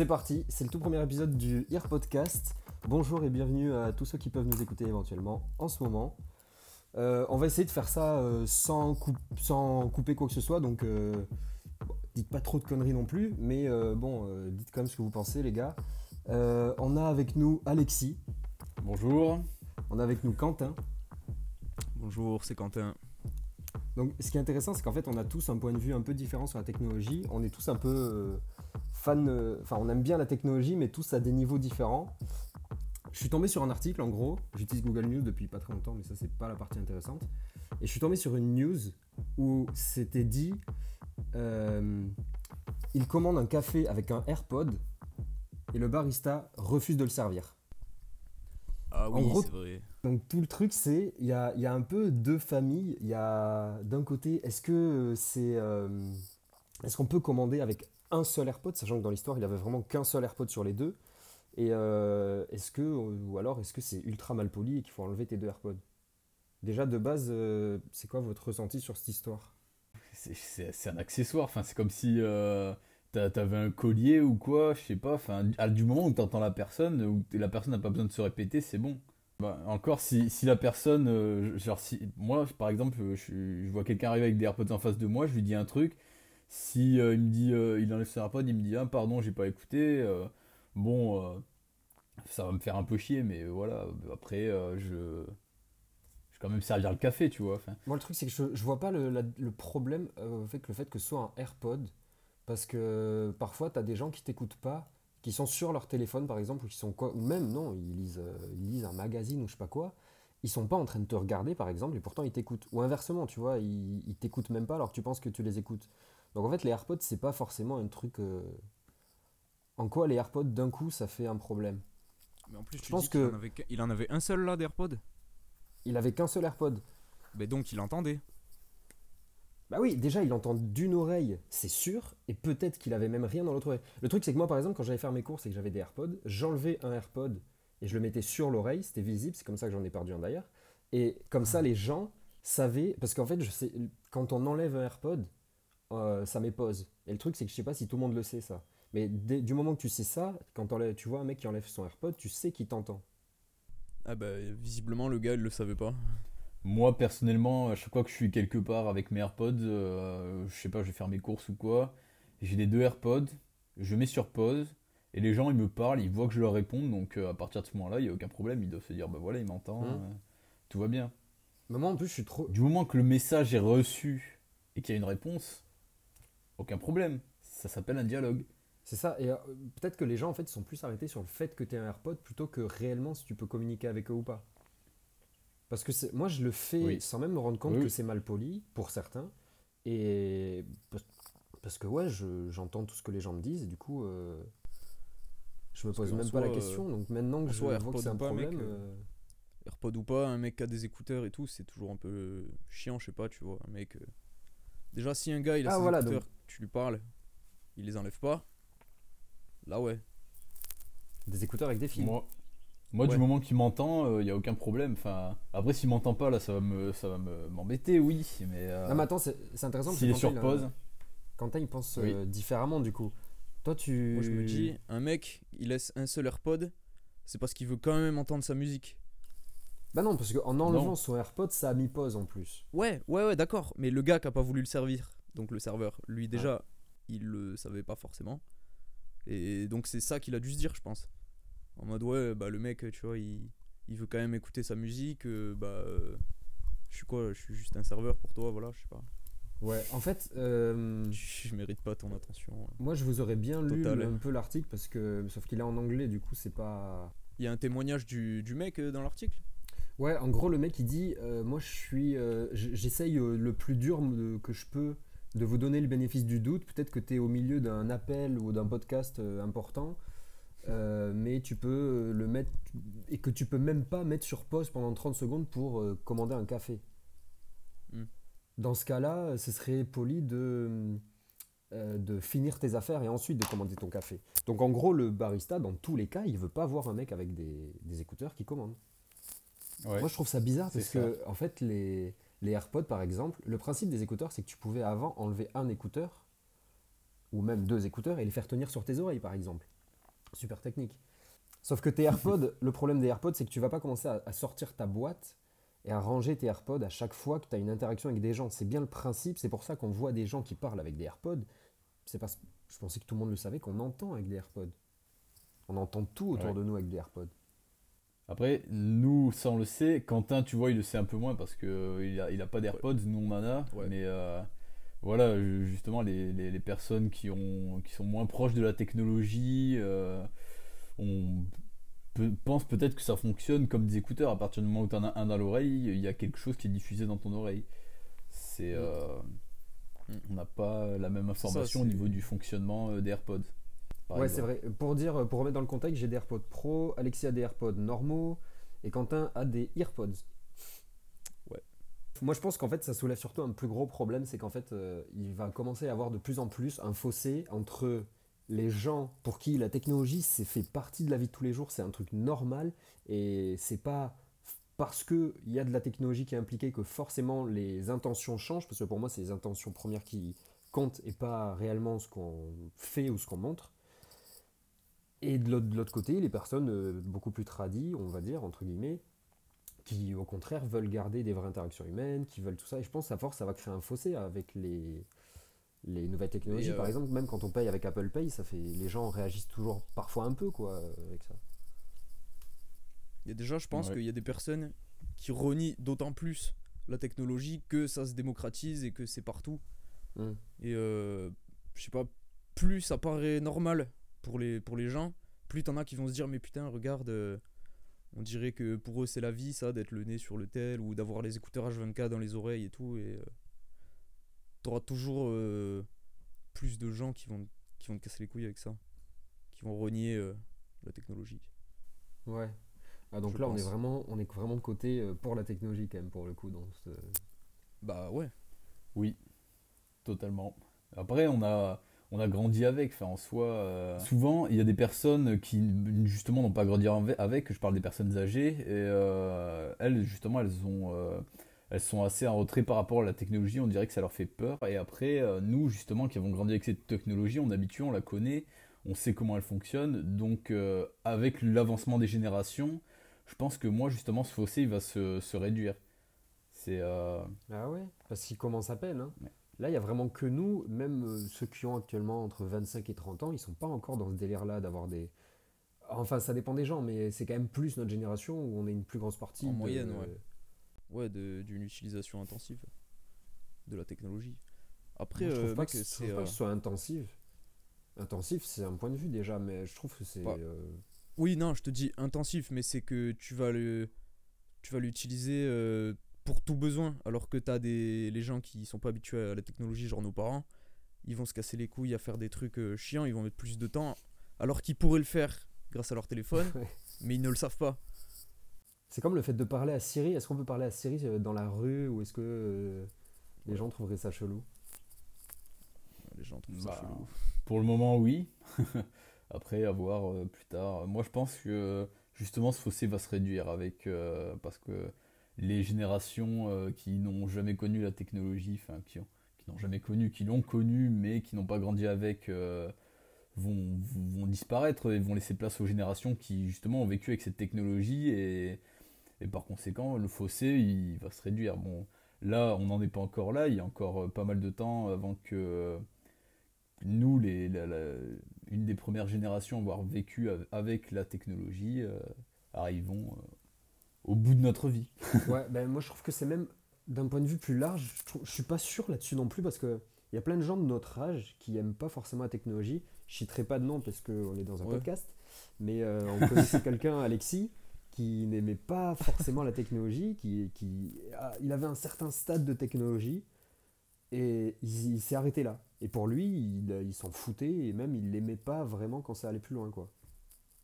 C'est parti, c'est le tout premier épisode du Ear Podcast. Bonjour et bienvenue à tous ceux qui peuvent nous écouter éventuellement en ce moment. Euh, on va essayer de faire ça euh, sans, coup- sans couper quoi que ce soit, donc euh, bon, dites pas trop de conneries non plus, mais euh, bon, euh, dites quand même ce que vous pensez les gars. Euh, on a avec nous Alexis, Bonjour. on a avec nous Quentin. Bonjour, c'est Quentin. Donc ce qui est intéressant, c'est qu'en fait on a tous un point de vue un peu différent sur la technologie. On est tous un peu euh, enfin on aime bien la technologie, mais tous à des niveaux différents. Je suis tombé sur un article en gros, j'utilise Google News depuis pas très longtemps, mais ça c'est pas la partie intéressante. Et je suis tombé sur une news où c'était dit, euh, il commande un café avec un AirPod et le barista refuse de le servir. Ah oui, c'est vrai. Donc tout le truc, c'est il y a, y a un peu deux familles. Il y a d'un côté, est-ce que c'est euh, est-ce qu'on peut commander avec un seul AirPod, sachant que dans l'histoire il avait vraiment qu'un seul AirPod sur les deux. Et euh, est-ce que ou alors est-ce que c'est ultra mal poli et qu'il faut enlever tes deux AirPods? Déjà de base, euh, c'est quoi votre ressenti sur cette histoire? C'est- un accessoire. Enfin, c'est comme si euh, t'a- t'avais un collier ou quoi, je sais pas. Enfin, du moment où t'entends la personne, où la personne n'a pas besoin de se répéter, c'est bon. Bah, encore si, si la personne, euh, genre si moi par exemple, je, je vois quelqu'un arriver avec des AirPods en face de moi, je lui dis un truc. Si euh, il me dit, euh, il enlève ses AirPods, il me dit ah pardon, j'ai pas écouté. euh, bon, ça va me faire un peu chier, mais voilà. Après, je, vais quand même servir le café, tu vois. Moi, le truc, c'est que je, je vois pas le, problème avec le fait que ce soit un AirPod. Parce que parfois, tu as des gens qui t'écoutent pas, qui sont sur leur téléphone, par exemple, ou qui sont quoi, ou même, non, ils lisent, ils lisent un magazine ou je sais pas quoi. Ils sont pas en train de te regarder, par exemple, et pourtant ils t'écoutent. Ou inversement, tu vois, ils, ils t'écoutent même pas alors que tu penses que tu les écoutes. Donc en fait, les AirPods, c'est pas forcément un truc. euh, En quoi les AirPods, d'un coup, ça fait un problème Mais en plus, Je tu pense dis qu'il que- en avait il en avait un seul là d'AirPod. Il avait qu'un seul AirPod. Mais donc il entendait. Bah oui, déjà il entend d'une oreille, c'est sûr, et peut-être qu'il avait même rien dans l'autre oreille. Le truc c'est que moi par exemple quand j'allais faire mes courses et que j'avais des AirPods, j'enlevais un AirPod et je le mettais sur l'oreille, c'était visible, c'est comme ça que j'en ai perdu un d'ailleurs. Et comme ça les gens savaient, parce qu'en fait je sais, quand on enlève un AirPod, euh, ça met pause. Et le truc c'est que je sais pas si tout le monde le sait ça. Mais dès- du moment que tu sais ça, quand tu vois un mec qui enlève son AirPod, tu sais qu'il t'entend. Ah bah visiblement le gars il le savait pas. Moi, personnellement, à chaque fois que je suis quelque part avec mes AirPods, euh, je sais pas, je vais faire mes courses ou quoi, j'ai les deux AirPods, je mets sur pause, et les gens, ils me parlent, ils voient que je leur réponds, donc euh, à partir de ce moment-là, il n'y a aucun problème, ils doivent se dire, bah voilà, il m'entend, euh, tout va bien. Mais moi en plus je suis trop... Du moment que le message est reçu et qu'il y a une réponse, aucun problème. Ça s'appelle un dialogue. C'est ça, et euh, peut-être que les gens en fait sont plus arrêtés sur le fait que tu un AirPod plutôt que réellement si tu peux communiquer avec eux ou pas. Parce que moi je le fais Oui. sans même me rendre compte Oui, que c'est mal poli pour certains, et parce- que ouais, je- j'entends tout ce que les gens me disent, et du coup euh, je me pose même pas la euh, question, donc maintenant que je vois AirPod que c'est un pas, mec, problème. euh, euh, AirPod ou pas, un mec qui a des écouteurs et tout, c'est toujours un peu chiant, je sais pas, tu vois. Un mec. Euh, Déjà, si un gars il a Ah, ses voilà, écouteurs, tu lui parles, il les enlève pas. Là ouais. des écouteurs avec des fils. Moi, moi Ouais. du moment qu'il m'entend, il n'y a aucun problème. Enfin, après, s'il m'entend pas, là, ça va me, ça va me- m'embêter, oui, mais euh, Non mais attends, c'est c'est intéressant s'il que est sur a- pause, Quentin il pense Oui. euh, différemment du coup. Toi tu... Moi je me dis, un mec il laisse un seul AirPod, c'est parce qu'il veut quand même entendre sa musique. Bah non, parce qu'en enlevant Non. son AirPod, ça a mis pause en plus. Ouais, ouais, ouais, d'accord. Mais le gars qui a pas voulu le servir, donc le serveur, lui déjà, il le savait pas forcément. Et donc c'est ça qu'il a dû se dire, je pense. En mode, ouais, bah le mec, tu vois, il, il veut quand même écouter sa musique, euh, bah. euh, je suis quoi Je suis juste un serveur pour toi, voilà, je sais pas. Ouais, en fait... euh, Je mérite pas ton attention. Moi, je vous aurais bien lu un peu l'article parce que, sauf qu'il est en anglais, du coup, c'est pas. Il y a un témoignage du, du mec euh, dans l'article? Ouais, en gros, le mec il dit, euh, moi, je suis, euh, j'essaye euh, le plus dur de- que je peux de vous donner le bénéfice du doute. Peut-être que tu es au milieu d'un appel ou d'un podcast important, mais tu peux le mettre et que tu peux même pas mettre sur pause pendant 30 secondes pour commander un café. Hmm. Dans ce cas-là, ce serait poli de de finir tes affaires et ensuite de commander ton café. Donc en gros, le barista, dans tous les cas, il veut pas voir un mec avec des, des écouteurs qui commande. Ouais. Moi, je trouve ça bizarre parce que, en fait, les, les AirPods, par exemple, le principe des écouteurs, c'est que tu pouvais avant enlever un écouteur ou même deux écouteurs et les faire tenir sur tes oreilles, par exemple. super technique. Sauf que tes AirPods, le problème des AirPods, c'est que tu vas pas commencer à, à sortir ta boîte et à ranger tes AirPods à chaque fois que tu as une interaction avec des gens. C'est bien le principe, c'est pour ça qu'on voit des gens qui parlent avec des AirPods. C'est parce je pensais que tout le monde le savait qu'on entend avec des AirPods. On entend tout autour Ouais. de nous avec des AirPods. Après, nous, ça on le sait. Quentin, tu vois, il le sait un peu moins parce que euh, il a, il a pas d'AirPods, nous on en a. Ouais. Mais euh, voilà, ju- justement, les, les, les personnes qui, ont, qui sont moins proches de la technologie euh, on peut- pensent peut-être que ça fonctionne comme des écouteurs. À partir du moment où tu en as un dans l'oreille, il y a quelque chose qui est diffusé dans ton oreille. C'est. euh, Mm. on n'a pas la même ça, information au niveau du fonctionnement euh, des AirPods. par ouais, c'est vrai. Pour dire, pour remettre dans le contexte, j'ai des AirPods Pro, Alexis a des AirPods normaux et Quentin a des EarPods. Ouais. Moi, je pense qu'en fait, ça soulève surtout un plus gros problème, c'est qu'en fait, euh, il va commencer à avoir de plus en plus un fossé entre les gens pour qui la technologie, c'est fait partie de la vie de tous les jours, c'est un truc normal et c'est pas parce qu'il y a de la technologie qui est impliquée que forcément les intentions changent, parce que pour moi, c'est les intentions premières qui comptent et pas réellement ce qu'on fait ou ce qu'on montre. Et de l'autre côté, les personnes euh, beaucoup plus tradies, on va dire, entre guillemets, qui au contraire veulent garder des vraies interactions humaines, qui veulent tout ça. Et je pense à force, ça va créer un fossé avec les, les nouvelles technologies. Euh, Par exemple, même quand on paye avec Apple Pay, ça fait, les gens réagissent toujours parfois un peu quoi, avec ça. Il y a déjà, je pense Ouais. qu'il y a des personnes qui renient d'autant plus la technologie que ça se démocratise et que c'est partout. Mm. Et euh, je sais pas, plus ça paraît normal pour les, pour les gens, plus t'en as qui vont se dire mais putain regarde, euh, on dirait que pour eux c'est la vie ça d'être le nez sur le tel ou d'avoir les écouteurs H24 dans les oreilles et tout et euh, t'auras toujours euh, plus de gens qui vont, qui vont te casser les couilles avec ça, qui vont renier euh, la technologie. Ouais. Ah, donc Je là, on est, vraiment, on est vraiment de côté pour la technologie quand même, pour le coup. Dans ce... Bah ouais. Oui, totalement. Après, on a, on a grandi avec. Enfin, en soi, euh, souvent, il y a des personnes qui, justement, n'ont pas grandi ave- avec. Je parle des personnes âgées. Et euh, elles, justement, elles, ont, euh, elles sont assez en retrait par rapport à la technologie. On dirait que ça leur fait peur. Et après, nous, justement, qui avons grandi avec cette technologie, on est habitué, on la connaît, on sait comment elle fonctionne. Donc, avec l'avancement des générations, je pense que moi, justement, ce fossé, il va se, se réduire. C'est. Ah ouais Parce qu'ils commencent à peine. hein. Ouais. Là, il y a vraiment que nous, même euh, ceux qui ont actuellement entre 25 et 30 ans, ils sont pas encore dans ce délire-là d'avoir des. Enfin, ça dépend des gens, mais c'est quand même plus notre génération où on est une plus grosse partie. En de- moyenne, ouais. Ouais, d'une utilisation intensive de la technologie. Après, Moi, je trouve euh, pas mec, que, je trouve pas euh, que ce soit intensif. Intensif, c'est un point de vue déjà, mais je trouve que c'est. Pas- euh, Oui, non, je te dis intensif, mais c'est que tu vas le, tu vas l'utiliser euh, pour tout besoin, alors que t'as des les gens qui sont pas habitués à la technologie, genre nos parents, ils vont se casser les couilles à faire des trucs euh, chiants, ils vont mettre plus de temps, alors qu'ils pourraient le faire grâce à leur téléphone, mais ils ne le savent pas. C'est comme le fait de parler à Siri. Est-ce qu'on peut parler à Siri euh, dans la rue ou est-ce que euh, les gens trouveraient ça chelou? Les gens trouvent ça Bah, chelou. Pour le moment, oui. Après, à voir euh, plus tard. Moi, je pense que justement, ce fossé va se réduire avec euh, parce que les générations euh, qui n'ont jamais connu la technologie, enfin qui qui n'ont jamais connu, qui l'ont connu mais qui n'ont pas grandi avec, euh, vont, disparaître et vont laisser place aux générations qui justement ont vécu avec cette technologie et, par conséquent, le fossé il va se réduire. Bon, là, on n'en est pas encore là. Il y a encore euh, pas mal de temps avant que nous, une des premières générations à avoir vécu av- avec la technologie, euh, arrivons au bout de notre vie. Ouais, ben moi je trouve que c'est même d'un point de vue plus large, je, trouve- je suis pas sûr là-dessus non plus parce que il y a plein de gens de notre âge qui aiment pas forcément la technologie. Je citerai pas de nom parce qu'on est dans un Ouais. podcast, mais euh, on connaissait quelqu'un, Alexis, qui n'aimait pas forcément la technologie, qui, qui ah, il avait un certain stade de technologie et il, il s'est arrêté là. Et pour lui, il, il s'en foutait et même il l'aimait pas vraiment quand ça allait plus loin quoi.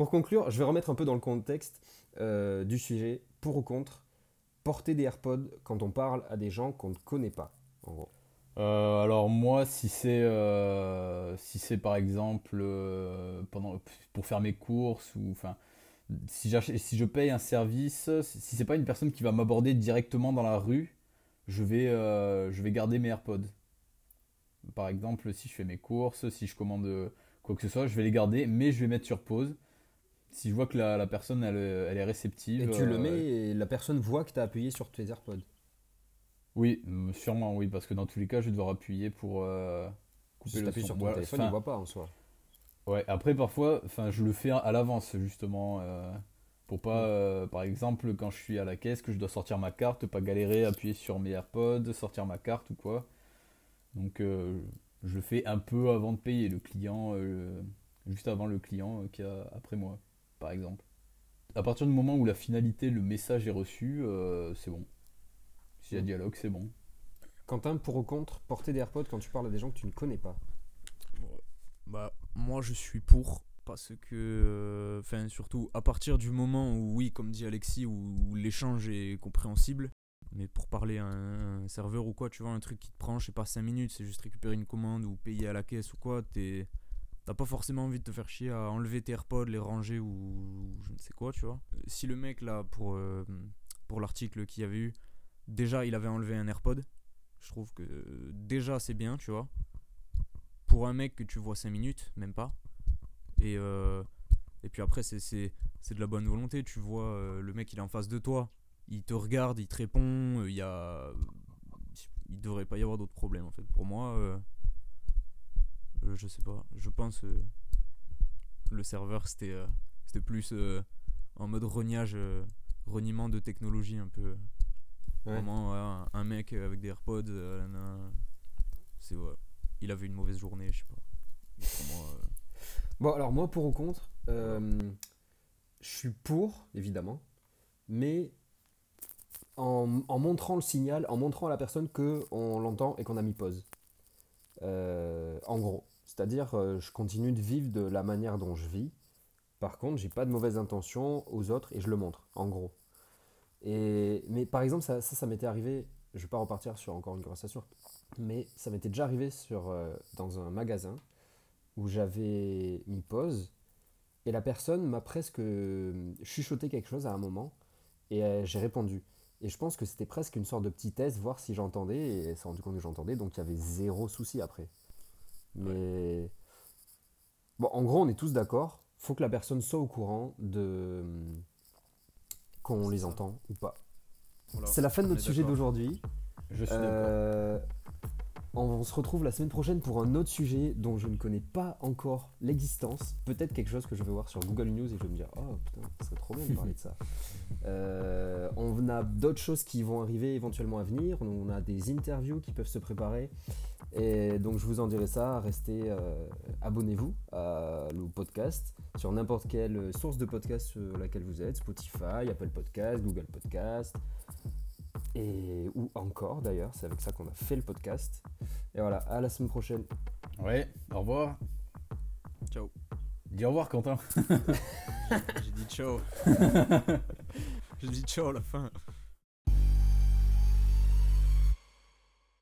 Pour conclure, je vais remettre un peu dans le contexte euh, du sujet, pour ou contre, porter des AirPods quand on parle à des gens qu'on ne connaît pas. Euh, alors moi, si c'est euh, si c'est par exemple pendant pour faire mes courses ou enfin si si je paye un service, si c'est pas une personne qui va m'aborder directement dans la rue, je vais je vais garder mes AirPods. Par exemple, si je fais mes courses, si je commande quoi que ce soit, je vais les garder, mais je vais mettre sur pause. Si je vois que la, la personne elle, elle est réceptive. Et tu le euh, mets et la personne voit que tu as appuyé sur tes AirPods. Oui, euh, sûrement, oui, parce que dans tous les cas, je vais devoir appuyer pour euh, couper Si le son. sur ton Ouais, téléphone, il voit pas en soi. Ouais, après parfois, enfin, je le fais à l'avance justement euh, pour pas, euh, par exemple, quand je suis à la caisse, que je dois sortir ma carte, pas galérer, appuyer sur mes AirPods, sortir ma carte ou quoi. Donc, euh, je le fais un peu avant de payer le client, juste avant le client qui a après moi, par exemple. À partir du moment où la finalité, le message est reçu, euh, c'est bon. S'il y a Mm. dialogue, c'est bon. Quentin, pour ou contre, porter des AirPods quand tu parles à des gens que tu ne connais pas. Bah, moi je suis pour parce que, euh, enfin, surtout à partir du moment où, oui, comme dit Alexis, où, où l'échange est compréhensible, mais pour parler à un, un serveur ou quoi, tu vois, un truc qui te prend, je sais pas, 5 minutes, c'est juste récupérer une commande ou payer à la caisse ou quoi, t'es. Pas forcément envie de te faire chier à enlever tes AirPods, les ranger ou je ne sais quoi, tu vois. Si le mec là, pour, euh, pour l'article qu'il y avait eu, déjà il avait enlevé un AirPod, je trouve que euh, déjà c'est bien, tu vois pour un mec que tu vois 5 minutes, même pas. Et, euh, et puis après, c'est- de la bonne volonté. Tu vois, le mec, il est en face de toi. Il te regarde, il te répond. Il y a. Il devrait pas y avoir d'autres problèmes, en fait. Pour moi, euh, je sais pas. Je pense. euh, le serveur, c'était euh, c'était plus euh, en mode rognage, reniement de technologie, un peu. Ouais. Vraiment, ouais, un, mec avec des AirPods, c'est ouais, il avait une mauvaise journée, je sais pas. Moi, Bon, alors moi, pour ou contre, je suis pour, évidemment, mais en, en montrant le signal, en montrant à la personne qu'on l'entend et qu'on a mis pause. Euh, en gros. C'est-à-dire, euh, je continue de vivre de la manière dont je vis. Par contre, j'ai pas de mauvaise intention aux autres et je le montre, en gros. Et, mais par exemple, ça, ça, m'était arrivé, je vais pas repartir sur encore une conversation, mais ça m'était déjà arrivé sur, euh, dans un magasin où j'avais mis pause et la personne m'a presque euh, chuchoté quelque chose à un moment et j'ai répondu. Et je pense que c'était presque une sorte de petit test, voir si j'entendais et elle s'est rendu compte que j'entendais, donc il y avait zéro souci après. Mais bon, en gros, on est tous d'accord, faut que la personne soit au courant de qu'on les ça. entend ou pas. voilà, C'est la fin de on notre sujet d'aujourd'hui. Je suis d'accord. On se retrouve la semaine prochaine pour un autre sujet dont je ne connais pas encore l'existence. Peut-être quelque chose que je vais voir sur Google News et je vais me dire Oh putain, ça serait trop bien de parler de ça. Euh, on a d'autres choses qui vont arriver éventuellement à venir. On a des interviews qui peuvent se préparer. Et donc je vous en dirai ça. Restez, euh, abonnez-vous à le podcast sur n'importe quelle source de podcast sur laquelle vous êtes Spotify, Apple Podcast, Google Podcast et ou encore d'ailleurs, c'est avec ça qu'on a fait le podcast. Et voilà, à la semaine prochaine. Ouais, au revoir. Ciao. Dis au revoir, Quentin. J'ai dit ciao. J'ai dit ciao à la fin.